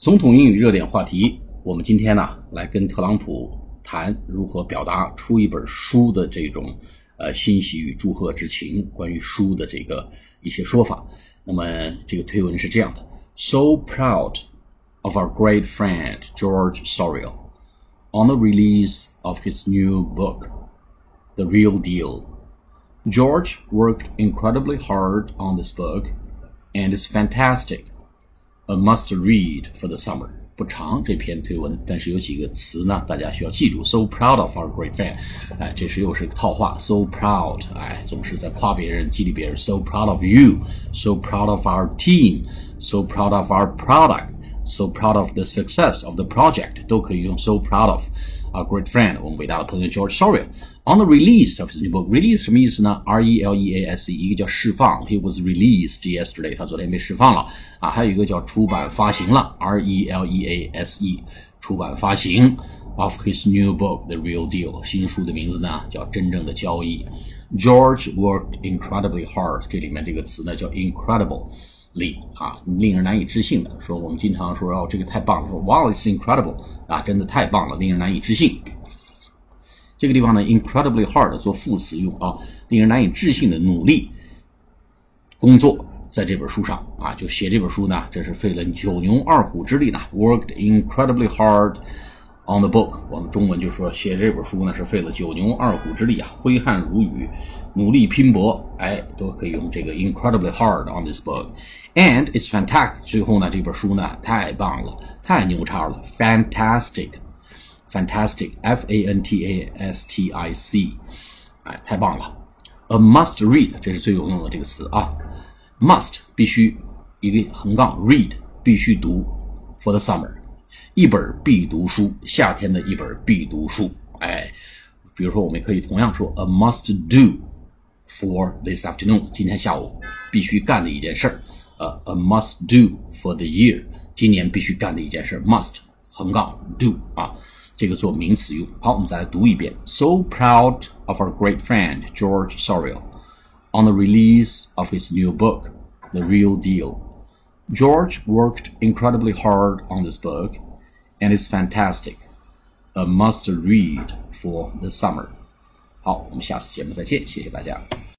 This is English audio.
总统英语热点话题，我们今天呢来跟特朗普谈如何表达出一本书的这种呃欣喜与祝贺之情，关于书的这个一些说法。那么这个推文是这样的：So proud of our great friend George Sorial on the release of his new book, The Real Deal. George worked incredibly hard on this book and is fantastic A must read for the summer。不长这篇推文，但是有几个词呢，大家需要记住。So proud of our great fan，哎，这是又是个套话。So proud，哎，总是在夸别人、激励别人。So proud of you，so proud of our team，so proud of our product so proud of the success of the project 都可以用 so proud of our great friend 我们伟大的朋友 George Sorial on the release of his new book. Release 什么意思呢？R E L E A S E，一个叫释放，He was released yesterday，他昨天被释放了啊。还有一个叫出版发行了，R E L E A S E，出版发行 of his new book The Real Deal，新书的名字呢叫真正的交易。George worked incredibly hard，这里面这个词呢叫 incredible。力啊，令人难以置信的。说我们经常说哦，这个太棒了，说 Wow, it's incredible 啊，真的太棒了，令人难以置信。这个地方呢，incredibly hard 做副词用啊，令人难以置信的努力工作，在这本书上啊，就写这本书呢，这是费了九牛二虎之力呢，worked incredibly hard on the book。我们中文就说写这本书呢，是费了九牛二虎之力啊，挥汗如雨。努力拼搏，哎，都可以用这个 incredibly hard on this book。And it's fantastic。最后呢，这本书呢太棒了，太牛叉了，fantastic，fantastic，f a n t a s t i c，哎，太棒了。A must read，这是最有用的这个词啊，must 必须一个横杠 read 必须读，for the summer，一本必读书，夏天的一本必读书。哎，比如说我们可以同样说 a must do for this afternoon，今天下午必须干的一件事儿。呃、uh,，a must do for the year，今年必须干的一件事横杠 do 啊，这个做名词用。好，我们再来读一遍。So proud of our great friend George Sorial on the release of his new book, The Real Deal. George worked incredibly hard on this book, and it's fantastic. A must read for the summer. 好，我们下次节目再见，谢谢大家。